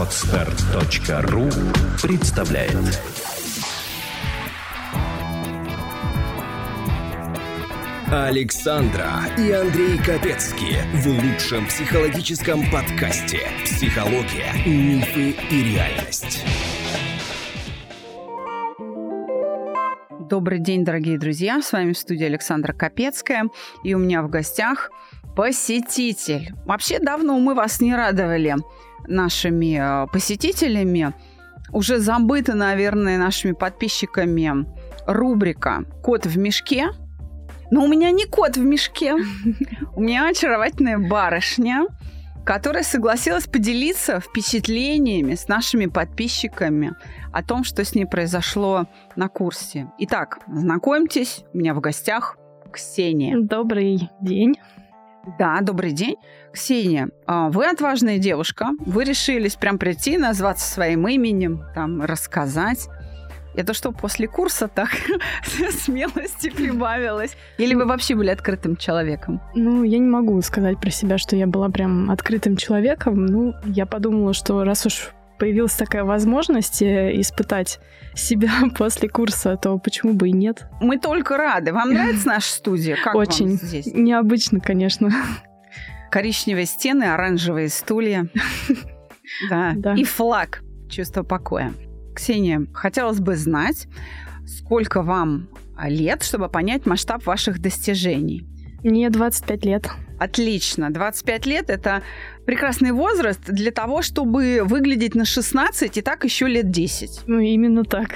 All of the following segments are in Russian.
Отстар.ру представляет Александра и Андрей Капецки в лучшем психологическом подкасте «Психология, мифы и реальность». Добрый день, дорогие друзья! С вами в студии Александра Капецкая. И у меня в гостях посетитель. Вообще давно мы вас не радовали нашими э, посетителями. Уже забыта, наверное, нашими подписчиками рубрика «Кот в мешке». Но у меня не кот в мешке. У меня очаровательная барышня, которая согласилась поделиться впечатлениями с нашими подписчиками о том, что с ней произошло на курсе. Итак, знакомьтесь, у меня в гостях Ксения. Добрый день. Да, добрый день. Ксения, а, вы отважная девушка. Вы решились прям прийти, назваться своим именем, там, рассказать. Это что, после курса так смелости прибавилось? Или вы вообще были открытым человеком? Ну, я не могу сказать про себя, что я была прям открытым человеком. Ну, я подумала, что раз уж появилась такая возможность э, испытать себя после курса, то почему бы и нет? Мы только рады. Вам нравится наша студия? Как Очень. здесь? Необычно, конечно. Коричневые стены, оранжевые стулья. Да. И флаг. Чувство покоя. Ксения, хотелось бы знать, сколько вам лет, чтобы понять масштаб ваших достижений. Мне 25 лет. Отлично. 25 лет – это прекрасный возраст для того, чтобы выглядеть на 16 и так еще лет 10. Ну, именно так.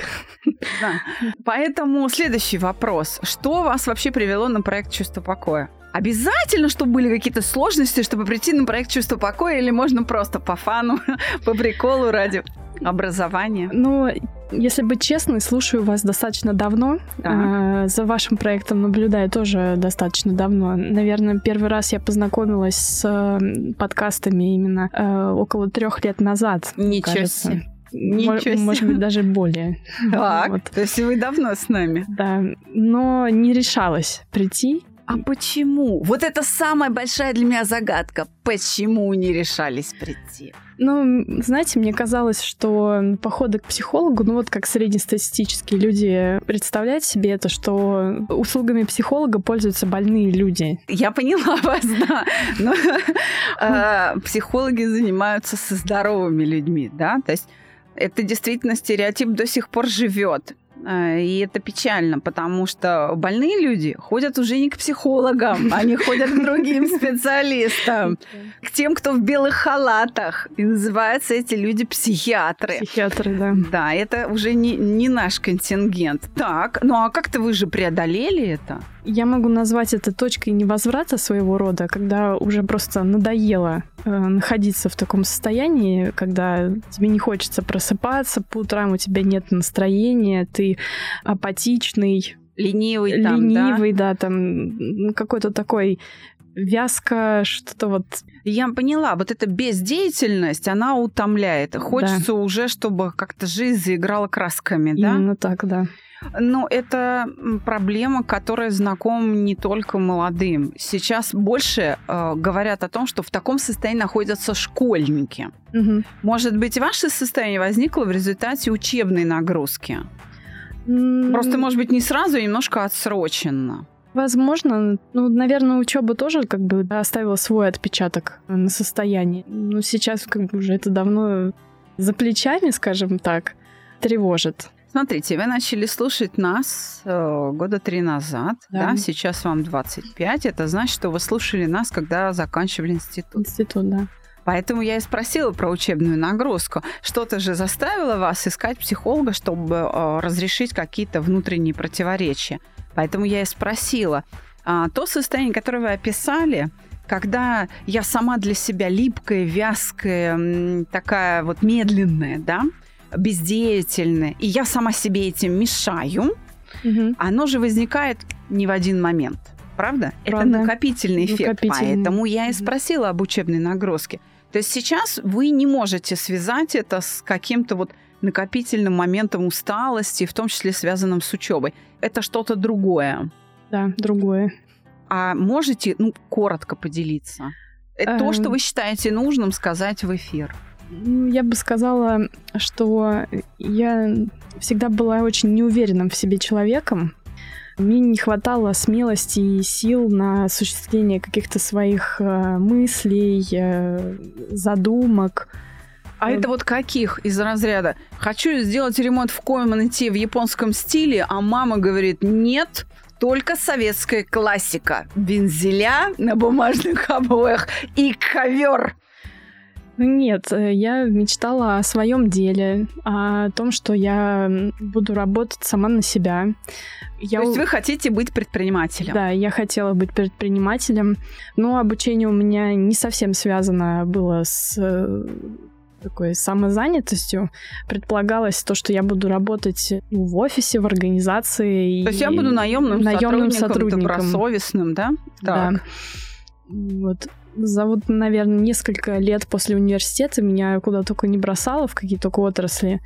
Да. Поэтому следующий вопрос. Что вас вообще привело на проект «Чувство покоя»? Обязательно, чтобы были какие-то сложности, чтобы прийти на проект «Чувство покоя» или можно просто по фану, по приколу ради образования? Ну, если быть честной, слушаю вас достаточно давно. А, за вашим проектом наблюдаю тоже достаточно давно. Наверное, первый раз я познакомилась с подкастами именно э, около трех лет назад. Ничего кажется. себе. Ничего себе. Может быть, даже более. Так, вот. то есть вы давно с нами. Да, но не решалась прийти. А почему? Вот это самая большая для меня загадка. Почему не решались прийти? Ну, знаете, мне казалось, что походы к психологу, ну вот как среднестатистические люди представляют себе это, что услугами психолога пользуются больные люди. Я поняла вас, да. Но а, психологи занимаются со здоровыми людьми, да? То есть это действительно стереотип до сих пор живет. Э, и это печально, потому что больные люди ходят уже не к психологам, они ходят к другим специалистам, к тем, кто в белых халатах. И называются эти люди психиатры. Психиатры, да. Да, это уже не, не наш контингент. Так, ну а как-то вы же преодолели это? Я могу назвать это точкой невозврата своего рода, когда уже просто надоело э, находиться в таком состоянии, когда тебе не хочется просыпаться по утрам, у тебя нет настроения, ты апатичный, ленивый, там, ленивый, да, да там какой-то такой вязко, что-то вот. Я поняла, вот эта бездеятельность, она утомляет. Хочется да. уже, чтобы как-то жизнь заиграла красками, да? Именно так, да. Ну, это проблема, которая знакома не только молодым. Сейчас больше э, говорят о том, что в таком состоянии находятся школьники. Угу. Может быть, ваше состояние возникло в результате учебной нагрузки? Просто, может быть, не сразу, а немножко отсроченно. Возможно, ну, наверное, учеба тоже как бы оставила свой отпечаток на состоянии. Но сейчас как бы уже это давно за плечами, скажем так, тревожит. Смотрите, вы начали слушать нас э, года три назад, да. да, сейчас вам 25, это значит, что вы слушали нас, когда заканчивали институт. Институт, да. Поэтому я и спросила про учебную нагрузку. Что-то же заставило вас искать психолога, чтобы э, разрешить какие-то внутренние противоречия. Поэтому я и спросила. А, то состояние, которое вы описали, когда я сама для себя липкая, вязкая, такая вот медленная, да, бездеятельны, и я сама себе этим мешаю, угу. оно же возникает не в один момент. Правда? Правда. Это накопительный эффект. Накопительный. Поэтому я и спросила об учебной нагрузке. То есть сейчас вы не можете связать это с каким-то вот накопительным моментом усталости, в том числе связанным с учебой. Это что-то другое. Да, другое. А можете, ну, коротко поделиться? Это то, что эм. вы считаете нужным сказать в эфир. Ну, я бы сказала, что я всегда была очень неуверенным в себе человеком. Мне не хватало смелости и сил на осуществление каких-то своих э, мыслей, э, задумок. А это вот каких из разряда? Хочу сделать ремонт в комнате в японском стиле, а мама говорит нет, только советская классика. Бензеля на бумажных обоях и ковер. Нет, э, я мечтала о своем деле, о том, что я буду работать сама на себя. Я... То есть вы хотите быть предпринимателем? Да, я хотела быть предпринимателем, но обучение у меня не совсем связано было с э, такой самозанятостью. Предполагалось то, что я буду работать ну, в офисе, в организации. То есть я буду наемным, наемным сотрудником, сотрудником. добросовестным, да? Так. Да. Вот за вот, наверное, несколько лет после университета меня куда только не бросало в какие только отрасли.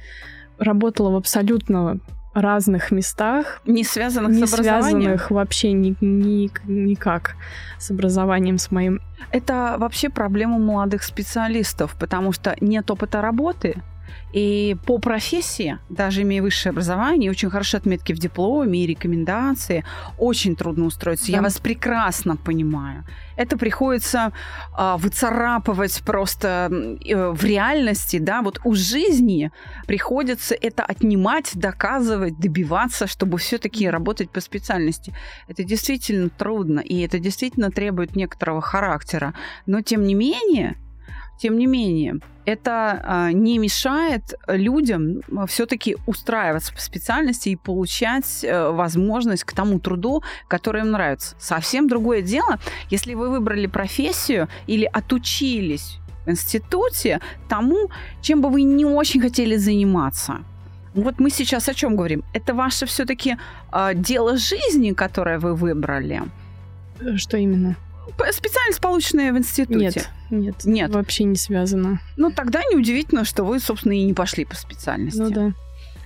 Работала в абсолютно разных местах. Не связанных не с образованием? связанных вообще ни, ни, никак с образованием с моим. Это вообще проблема молодых специалистов, потому что нет опыта работы, и по профессии, даже имея высшее образование, очень хорошие отметки в дипломе и рекомендации, очень трудно устроиться. Да. Я вас прекрасно понимаю. Это приходится а, выцарапывать просто э, в реальности, да, вот у жизни приходится это отнимать, доказывать, добиваться, чтобы все-таки работать по специальности. Это действительно трудно, и это действительно требует некоторого характера. Но тем не менее, тем не менее, это а, не мешает людям а, все-таки устраиваться по специальности и получать а, возможность к тому труду, который им нравится. Совсем другое дело, если вы выбрали профессию или отучились в институте тому, чем бы вы не очень хотели заниматься. Вот мы сейчас о чем говорим? Это ваше все-таки э, дело жизни, которое вы выбрали. Что именно? Специальность, полученная в институте. Нет, нет, нет. Вообще не связано. Ну, тогда неудивительно, что вы, собственно, и не пошли по специальности. Ну да.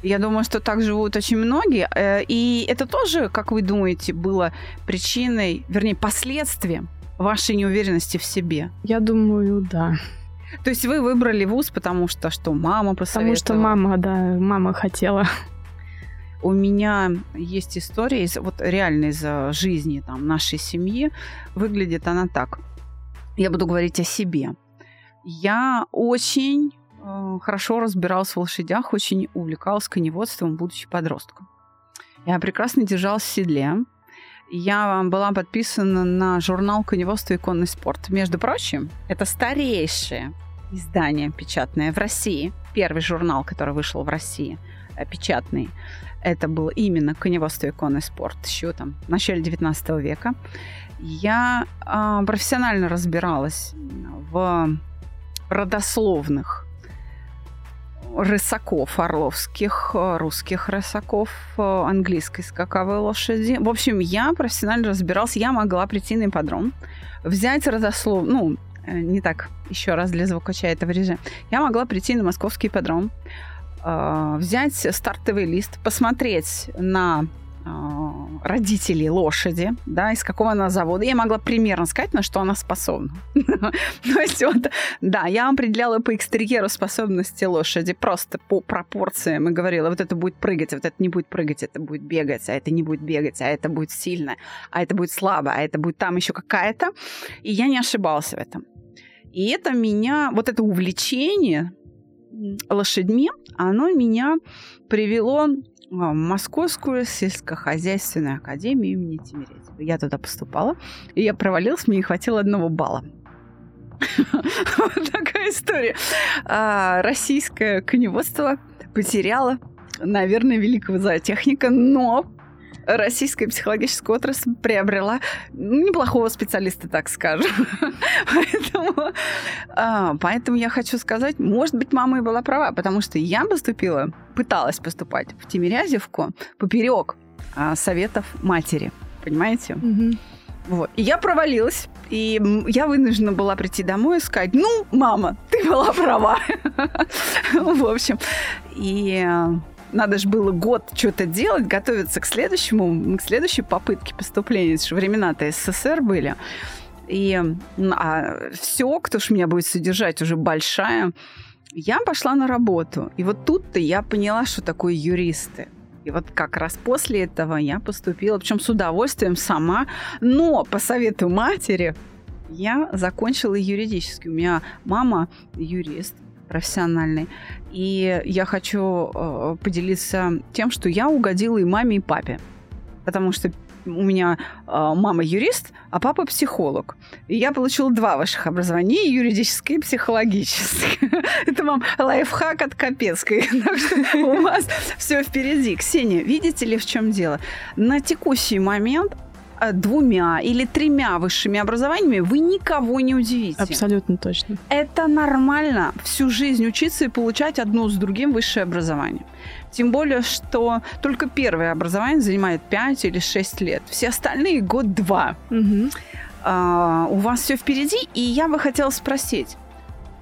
Я думаю, что так живут очень многие. Э, и это тоже, как вы думаете, было причиной, вернее, последствием вашей неуверенности в себе? Я думаю, да. То есть вы выбрали вуз, потому что что, мама посоветовала? Потому что мама, да, мама хотела. У меня есть история из, вот реально из жизни там, нашей семьи. Выглядит она так. Я буду говорить о себе. Я очень э, хорошо разбиралась в лошадях, очень увлекалась коневодством, будучи подростком. Я прекрасно держалась в седле. Я была подписана на журнал «Коневодство и конный спорт». Между прочим, это старейшее издание печатное в России. Первый журнал, который вышел в России, печатный это был именно коневодство и конный спорт еще там в начале 19 века. Я э, профессионально разбиралась в родословных рысаков орловских, русских рысаков, английской скаковой лошади. В общем, я профессионально разбиралась. Я могла прийти на ипподром, взять родослов... Ну, э, не так, еще раз для звукача этого режима. Я могла прийти на московский ипподром, э, взять стартовый лист, посмотреть на э, родителей лошади, да, из какого она завода. Я могла примерно сказать, на что она способна. То есть вот, да, я определяла по экстерьеру способности лошади, просто по пропорциям и говорила, вот это будет прыгать, вот это не будет прыгать, это будет бегать, а это не будет бегать, а это будет сильно, а это будет слабо, а это будет там еще какая-то. И я не ошибалась в этом. И это меня, вот это увлечение лошадьми, оно меня привело в Московскую сельскохозяйственную академию имени Тимирязева. Я туда поступала, и я провалилась, мне не хватило одного балла. Вот такая история. А, российское коневодство потеряло, наверное, великого зоотехника, но российская психологическая отрасль приобрела неплохого специалиста, так скажем. поэтому, а, поэтому я хочу сказать, может быть, мама и была права, потому что я поступила, пыталась поступать в Тимирязевку поперек а, советов матери. Понимаете? Угу. Вот. И я провалилась, и я вынуждена была прийти домой и сказать, ну, мама, ты была права. В общем, и надо же было год что-то делать, готовиться к следующему, к следующей попытке поступления. Это же времена-то СССР были. И а все, кто ж меня будет содержать, уже большая я пошла на работу. И вот тут-то я поняла, что такое юристы. И вот как раз после этого я поступила, причем с удовольствием сама, но по совету матери я закончила юридически. У меня мама юрист профессиональный. И я хочу э, поделиться тем, что я угодила и маме, и папе. Потому что у меня э, мама юрист, а папа психолог. И я получила два ваших образования, юридическое и психологическое. Это вам лайфхак от Капецкой. Так что у вас все впереди. Ксения, видите ли, в чем дело? На текущий момент двумя или тремя высшими образованиями вы никого не удивите. Абсолютно точно. Это нормально всю жизнь учиться и получать одно с другим высшее образование. Тем более, что только первое образование занимает 5 или 6 лет. Все остальные год-два. Угу. А, у вас все впереди, и я бы хотела спросить,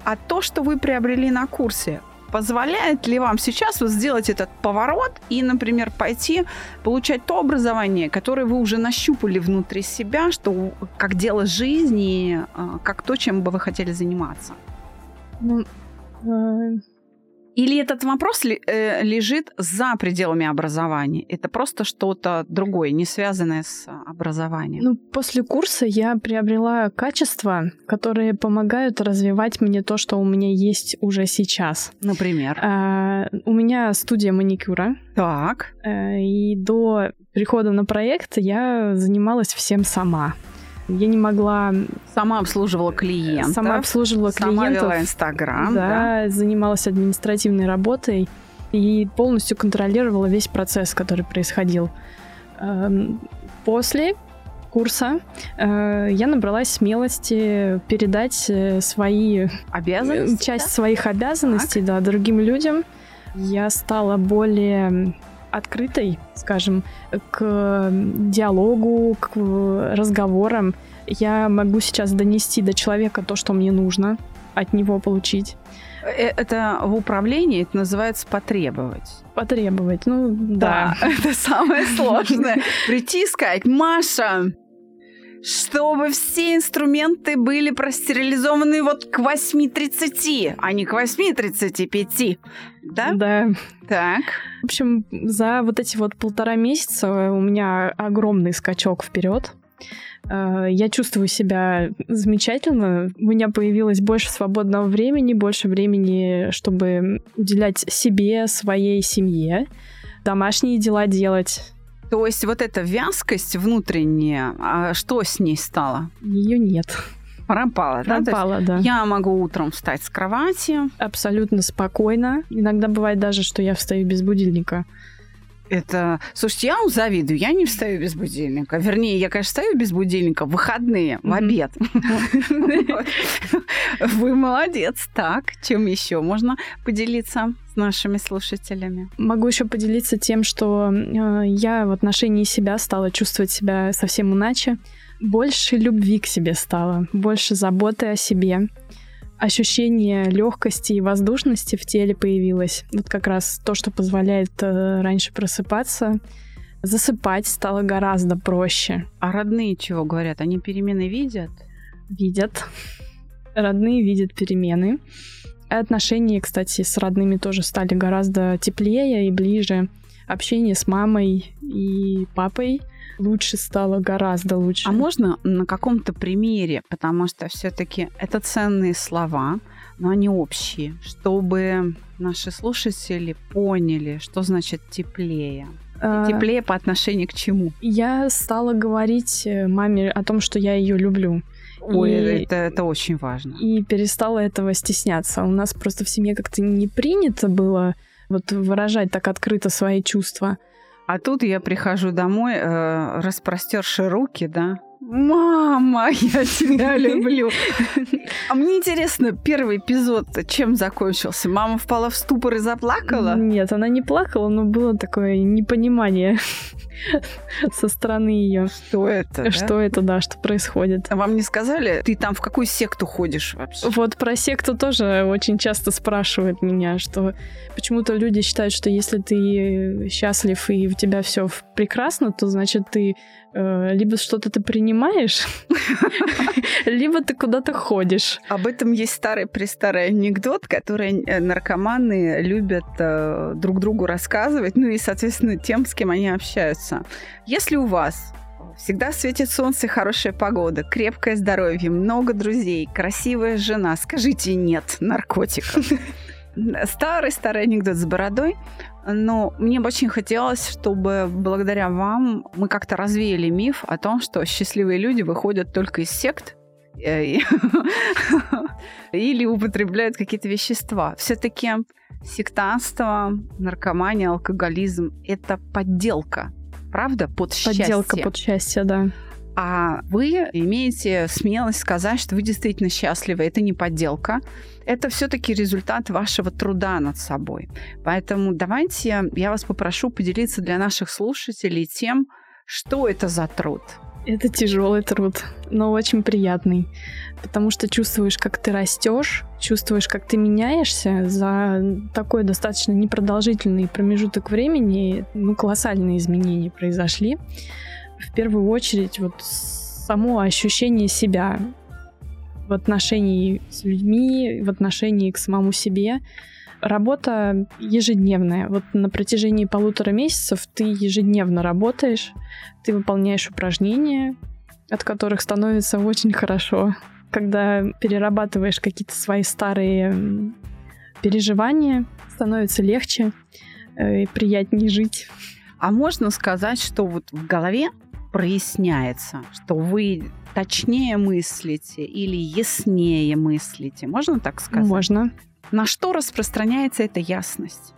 а то, что вы приобрели на курсе, Позволяет ли вам сейчас вот сделать этот поворот и, например, пойти получать то образование, которое вы уже нащупали внутри себя, что как дело жизни, а, как то, чем бы вы хотели заниматься? Ну, э, или этот вопрос э, лежит за пределами образования? Это просто что-то другое, не связанное с образованием? Ну, после курса я приобрела качества, которые помогают развивать мне то, что у меня есть уже сейчас. Например? А, у меня студия маникюра. Так. А, и до прихода на проект я занималась всем сама. Я не могла... Сама обслуживала клиентов. Сама обслуживала сама клиентов. Сама вела Инстаграм. Да, да, занималась административной работой и полностью контролировала весь процесс, который происходил. Эм, после курса э, я набралась смелости передать э, свои... Обязанности? Часть да? своих обязанностей, так. да, другим людям. Я стала более открытой, скажем, к диалогу, к разговорам. Я могу сейчас донести до человека то, что мне нужно от него получить. Э, это в управлении это называется потребовать. Потребовать, ну да. да. Это самое сложное. Прийти и сказать, Маша, чтобы все инструменты были простерилизованы вот к 8.30, а не к 8.35. Да? Да. Так. В общем, за вот эти вот полтора месяца у меня огромный скачок вперед. Э, я чувствую себя замечательно. У меня появилось больше свободного времени, больше времени, чтобы уделять себе, своей семье, домашние дела делать. То есть вот эта вязкость внутренняя, а что с ней стало? Ее нет. Пропала, да? Пропала, да. Я могу утром встать с кровати. Абсолютно спокойно. Иногда бывает даже, что я встаю без будильника. Это, слушайте, я вам завидую, я не встаю без будильника. Вернее, я, конечно, встаю без будильника в выходные, в обед. Вы молодец. Так, чем еще можно поделиться с нашими слушателями? Могу еще поделиться тем, что э, я в отношении себя стала чувствовать себя совсем иначе. Больше любви к себе стало, больше заботы о себе ощущение легкости и воздушности в теле появилось. Вот как раз то, что позволяет э, раньше просыпаться. Засыпать стало гораздо проще. А родные чего говорят? Они перемены видят? Видят. Родные видят перемены. Отношения, кстати, с родными тоже стали гораздо теплее и ближе. Общение с мамой и папой лучше стало, гораздо лучше. А можно на каком-то примере, потому что все-таки это ценные слова, но они общие, чтобы наши слушатели поняли, что значит теплее. А, теплее по отношению к чему? Я стала говорить э, маме о том, что я ее люблю. Ой, и, это, это очень важно. И перестала этого стесняться. У нас просто в семье как-то не принято было вот выражать так открыто свои чувства. А тут я прихожу домой, э, распростерши руки, да. Мама, я тебя люблю. А мне интересно, первый эпизод чем закончился? Мама впала в ступор и заплакала? Нет, она не плакала, но было такое непонимание. со стороны ее. Что это? Что да? это, да, что происходит. А вам не сказали, ты там в какую секту ходишь вообще? Вот про секту тоже очень часто спрашивают меня, что почему-то люди считают, что если ты счастлив и у тебя все прекрасно, то значит ты э, либо что-то ты принимаешь, либо ты куда-то ходишь. Об этом есть старый-престарый анекдот, который э, наркоманы любят э, друг другу рассказывать, ну и, соответственно, тем, с кем они общаются. Если у вас Всегда светит солнце, хорошая погода, крепкое здоровье, много друзей, красивая жена. Скажите нет наркотикам. Старый-старый анекдот с бородой. Но мне бы очень хотелось, чтобы благодаря вам мы как-то развеяли миф о том, что счастливые люди выходят только из сект э, или употребляют какие-то вещества. Все-таки сектанство, наркомания, алкоголизм – это подделка, правда, под счастье. Подделка под счастье, да. А вы имеете смелость сказать, что вы действительно счастливы. Это не подделка. Это все-таки результат вашего труда над собой. Поэтому давайте я вас попрошу поделиться для наших слушателей тем, что это за труд. Это тяжелый труд, но очень приятный, потому что чувствуешь, как ты растешь, чувствуешь, как ты меняешься за такой достаточно непродолжительный промежуток времени. Ну, колоссальные изменения произошли в первую очередь вот само ощущение себя в отношении с людьми, в отношении к самому себе. Работа ежедневная. Вот на протяжении полутора месяцев ты ежедневно работаешь, ты выполняешь упражнения, от которых становится очень хорошо. Когда перерабатываешь какие-то свои старые переживания, становится легче э, и приятнее жить. А можно сказать, что вот в голове проясняется, что вы точнее мыслите или яснее мыслите. Можно так сказать? Можно. На что распространяется эта ясность?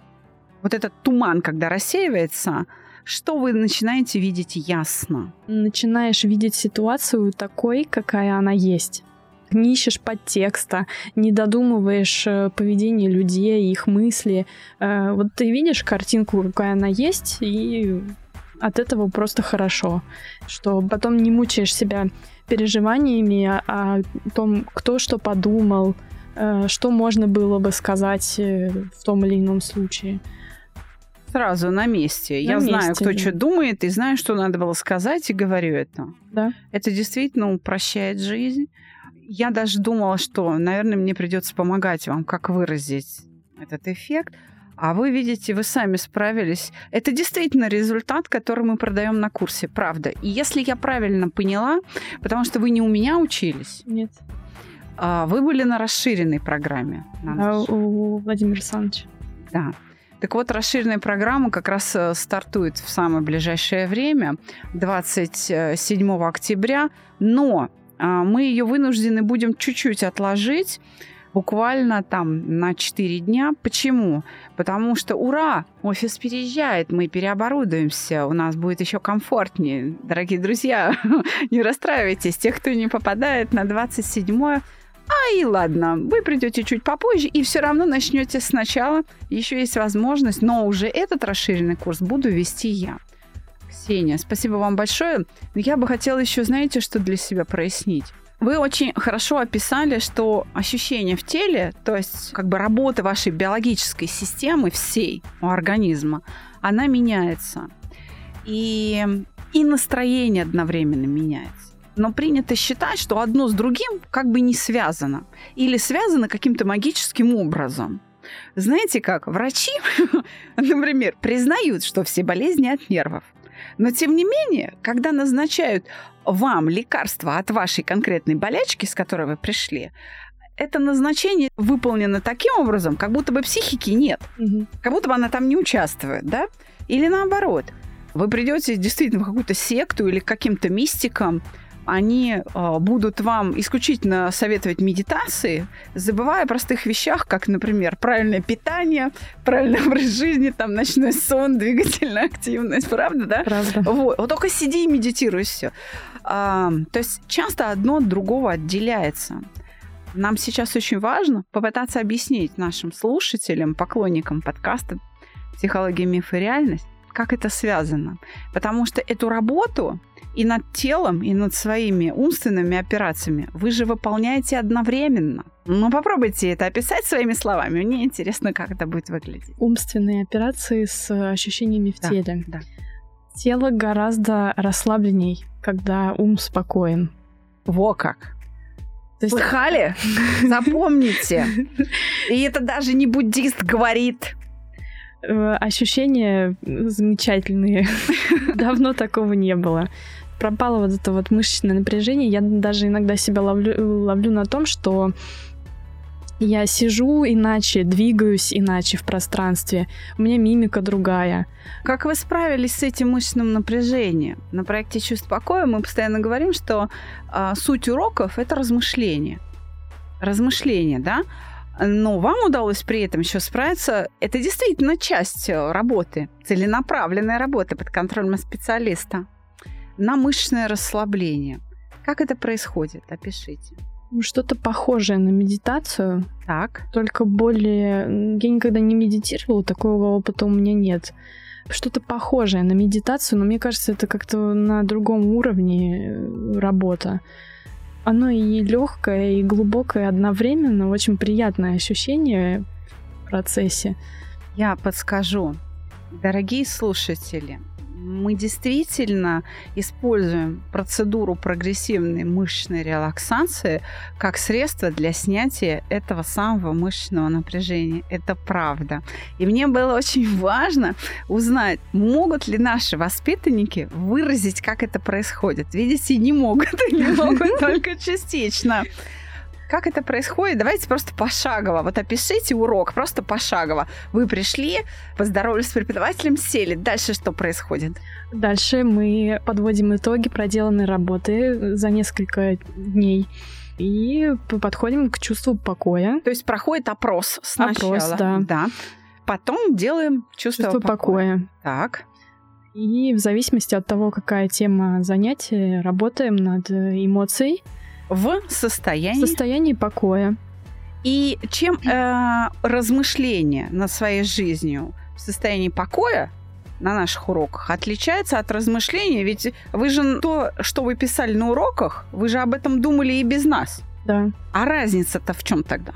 Вот этот туман, когда рассеивается, что вы начинаете видеть ясно? Начинаешь видеть ситуацию такой, какая она есть. Не ищешь подтекста, не додумываешь э, поведение людей, их мысли. Э, вот ты видишь картинку, какая она есть, и от этого просто хорошо, что потом не мучаешь себя переживаниями о том, кто что подумал, что можно было бы сказать э, в том или ином случае. Сразу на месте. На Я месте, знаю, кто да. что думает, и знаю, что надо было сказать, и говорю это. Да. Это действительно упрощает жизнь. Я даже думала, что, наверное, мне придется помогать вам, как выразить этот эффект. А вы видите, вы сами справились. Это действительно результат, который мы продаем на курсе, правда. И если я правильно поняла, потому что вы не у меня учились. Нет. А вы были на расширенной программе. А у Владимира Александровича. Да. Так вот, расширенная программа как раз э, стартует в самое ближайшее время, 27 октября, но а, мы ее вынуждены будем чуть-чуть отложить, буквально там на 4 дня. Почему? Потому что, ура, офис переезжает, мы переоборудуемся, у нас будет еще комфортнее. Дорогие друзья, не расстраивайтесь, тех, кто не попадает на 27 а и ладно, вы придете чуть попозже и все равно начнете сначала. Еще есть возможность, но уже этот расширенный курс буду вести я. Ксения, спасибо вам большое. Я бы хотела еще, знаете, что для себя прояснить. Вы очень хорошо описали, что ощущения в теле, то есть как бы работа вашей биологической системы всей у организма, она меняется. И, и настроение одновременно меняется. Но принято считать, что одно с другим как бы не связано. Или связано каким-то магическим образом. Знаете как, врачи, например, признают, что все болезни от нервов. Но тем не менее, когда назначают вам лекарство от вашей конкретной болячки, с которой вы пришли, это назначение выполнено таким образом, как будто бы психики нет, угу. как будто бы она там не участвует, да? Или наоборот, вы придете действительно в какую-то секту или к каким-то мистикам, они э, будут вам исключительно советовать медитации, забывая о простых вещах, как, например, правильное питание, правильный образ жизни, там, ночной сон, двигательная активность, правда, да? Правда. Вот, вот только сиди и медитируй все. А, то есть часто одно от другого отделяется. Нам сейчас очень важно попытаться объяснить нашим слушателям, поклонникам подкаста «Психология, миф и реальность», Как это связано? Потому что эту работу и над телом, и над своими умственными операциями вы же выполняете одновременно. Ну, попробуйте это описать своими словами. Мне интересно, как это будет выглядеть. Умственные операции с ощущениями в Да, теле. да. Тело гораздо расслабленней, когда ум спокоен. Во как! То есть Слыхали? Запомните. И это даже не буддист говорит. э, ощущения замечательные. Давно такого не было. Пропало вот это вот мышечное напряжение. Я даже иногда себя ловлю, ловлю на том, что я сижу иначе, двигаюсь иначе в пространстве. У меня мимика другая. Как вы справились с этим мышечным напряжением? На проекте «Чувство покоя» мы постоянно говорим, что а, суть уроков – это размышление. Размышление, да? Но вам удалось при этом еще справиться. Это действительно часть э, работы, целенаправленная работа под контролем специалиста на мышечное расслабление. Как это происходит? Опишите. Что-то похожее на медитацию, Так. только более... Я никогда не медитировала, такого опыта у меня нет. Что-то похожее на медитацию, но мне кажется, это как-то на другом уровне э, работа. Оно и легкое, и глубокое одновременно, очень приятное ощущение в процессе. Я подскажу. Дорогие слушатели, мы действительно используем процедуру прогрессивной мышечной релаксации как средство для снятия этого самого мышечного напряжения. Это правда. И мне было очень важно узнать, могут ли наши воспитанники выразить, как это происходит. Видите, не могут, не могут только частично. Как это происходит? Давайте просто пошагово. Вот опишите урок, просто пошагово. Вы пришли, поздоровались с преподавателем, сели. Дальше что происходит? Дальше мы подводим итоги проделанной работы за несколько дней и подходим к чувству покоя. То есть проходит опрос сначала. Опрос, да. Потом делаем чувство, Чувство покоя. покоя. Так. И в зависимости от того, какая тема занятия, работаем над эмоцией В в состоянии. состоянии покоя. И чем э, размышление над своей жизнью в состоянии покоя на наших уроках отличается от размышления? Ведь вы же то, что вы писали на уроках, вы же об этом думали и без нас. Да. А разница-то в чем тогда?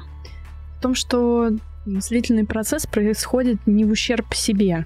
В том, что мыслительный процесс происходит не в ущерб себе.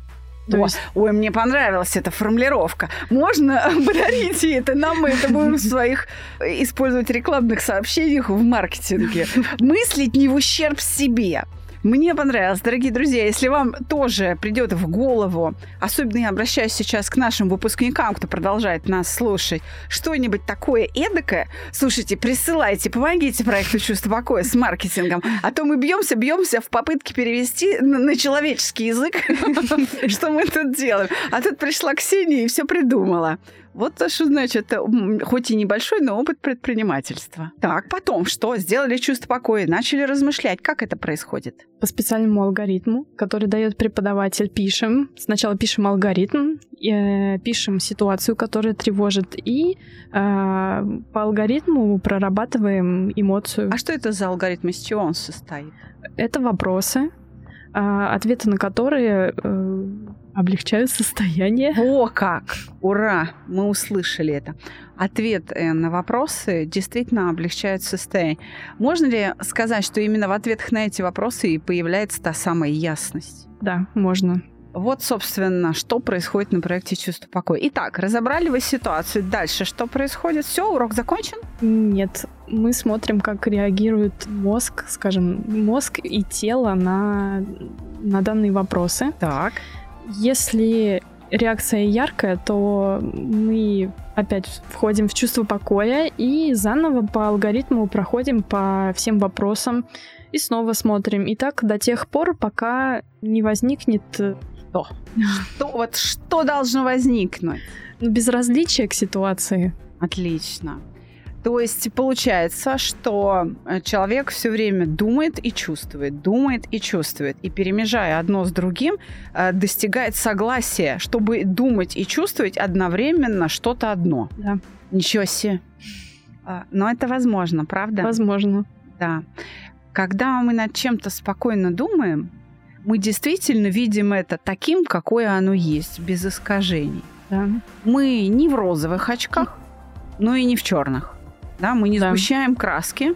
То О, есть Ой, мне понравилась эта формулировка. Можно подарите это нам, мы это будем в своих э, использовать рекламных сообщениях в маркетинге. Мыслить не в ущерб себе. Мне понравилось, дорогие друзья, если вам тоже придет в голову, особенно я обращаюсь сейчас к нашим выпускникам, кто продолжает нас слушать, что-нибудь такое эдакое, слушайте, присылайте, помогите проекту «Чувство покоя» с маркетингом, а то мы бьемся, бьемся в попытке перевести на, человеческий язык, что мы тут делаем. А тут пришла Ксения и все придумала. Вот то, что значит, м, хоть и небольшой, но опыт предпринимательства. Так, потом что? Сделали чувство покоя, начали размышлять. Как это происходит? по специальному алгоритму, который дает преподаватель, пишем. Сначала пишем алгоритм, э, пишем ситуацию, которая тревожит, и э, по алгоритму прорабатываем эмоцию. А что это за алгоритм, из чего он состоит? Это вопросы, э, ответы на которые э, облегчают состояние. О, как! Ура! Мы услышали это. Ответ э, на вопросы действительно облегчает состояние. Можно ли сказать, что именно в ответах на эти вопросы и появляется та самая ясность? Да, можно. Вот, собственно, что происходит на проекте «Чувство покоя». Итак, разобрали вы ситуацию. Дальше что происходит? Все, урок закончен? Нет, мы смотрим, как реагирует мозг, скажем, мозг и тело на, на данные вопросы. Так. Если реакция яркая, то мы опять входим в чувство покоя и заново по алгоритму проходим по всем вопросам и снова смотрим. И так до тех пор, пока не возникнет э, Что? Что, вот что должно возникнуть? безразличие к ситуации. Отлично. То есть получается, что э, человек все время думает и чувствует, думает и чувствует, и перемежая одно с другим, э, достигает согласия, чтобы думать и чувствовать одновременно что-то одно. Да, Ничего себе. А, Но это возможно, правда? возможно. Да. Когда мы над чем-то спокойно думаем, мы действительно видим это таким, какое оно есть, без искажений. Да. Мы не в розовых очках, но и не в черных. Да, мы не Да. сгущаем краски,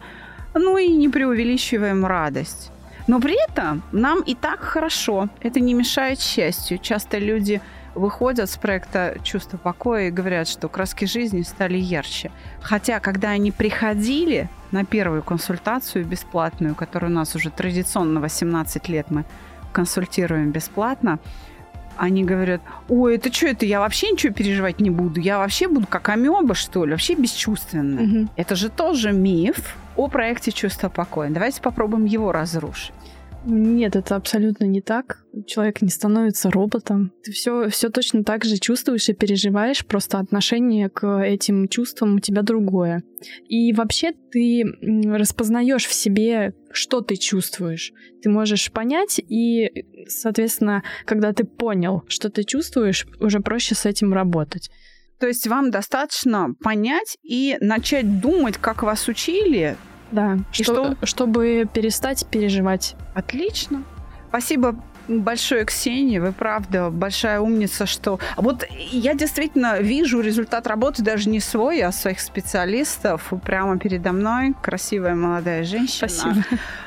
ну и не преувеличиваем радость. Но при этом нам и так хорошо. Это не мешает счастью. Часто люди выходят с проекта «Чувство покоя» и говорят, что краски жизни стали ярче. Хотя, когда они приходили на первую консультацию бесплатную, которую у нас уже традиционно 18 лет мы консультируем бесплатно, они говорят, ой, это что это, я вообще ничего переживать не буду, я вообще буду как амеба, что ли, вообще бесчувственная. Мгм. Это же тоже миф о проекте «Чувство покоя». Давайте попробуем его разрушить. Нет, это абсолютно не так. Человек не становится роботом. Ты все, все точно так же чувствуешь и переживаешь, просто отношение к этим чувствам у тебя другое. И вообще ты распознаешь в себе, что ты чувствуешь. Ты можешь понять, и, соответственно, когда ты понял, что ты чувствуешь, уже проще с этим работать. То есть вам достаточно понять и начать думать, как вас учили. Да, И что- чтобы перестать переживать. Отлично. Спасибо большое, Ксения. Вы правда большая умница, что... Вот я действительно вижу результат работы даже не свой, а своих специалистов. Прямо передо мной красивая молодая женщина. Спасибо.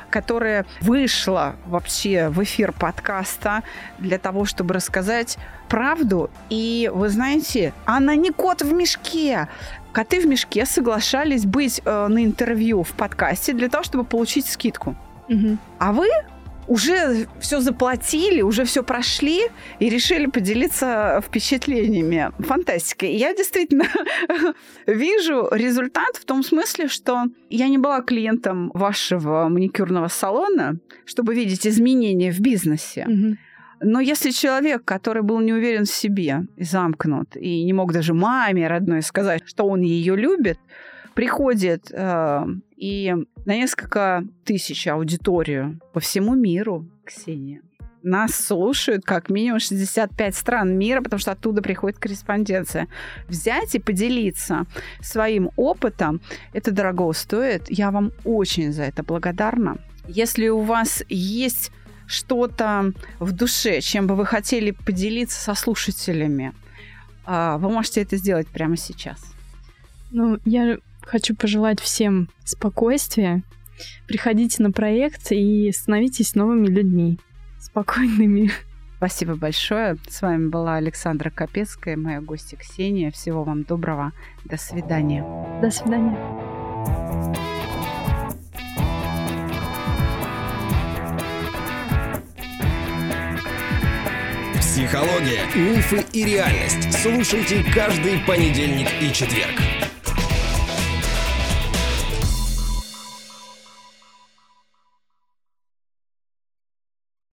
которая вышла вообще в эфир подкаста для того, чтобы рассказать правду. И вы знаете, она не кот в мешке. Коты в мешке соглашались быть э, на интервью в подкасте для того, чтобы получить скидку. Мгм. А вы уже все заплатили, уже все прошли и решили поделиться впечатлениями. Фантастика. И я действительно вижу результат в том смысле, что я не была клиентом вашего маникюрного салона, чтобы видеть изменения в бизнесе. Но если человек, который был не уверен в себе и замкнут, и не мог даже маме родной сказать, что он ее любит, приходит э, и на несколько тысяч аудиторию по всему миру, Ксения, нас слушают как минимум 65 стран мира, потому что оттуда приходит корреспонденция. Взять и поделиться своим опытом, это дорого стоит. Я вам очень за это благодарна. Если у вас есть что-то в душе, чем бы вы хотели поделиться со слушателями, а, вы можете это сделать прямо сейчас. Ну, я хочу пожелать всем спокойствия. Приходите на проект и становитесь новыми людьми. Спокойными. Спасибо большое. С вами была Александра Капецкая, моя гостья Ксения. Всего вам доброго. До свидания. До свидания. Психология, мифы и реальность. Слушайте каждый понедельник и четверг.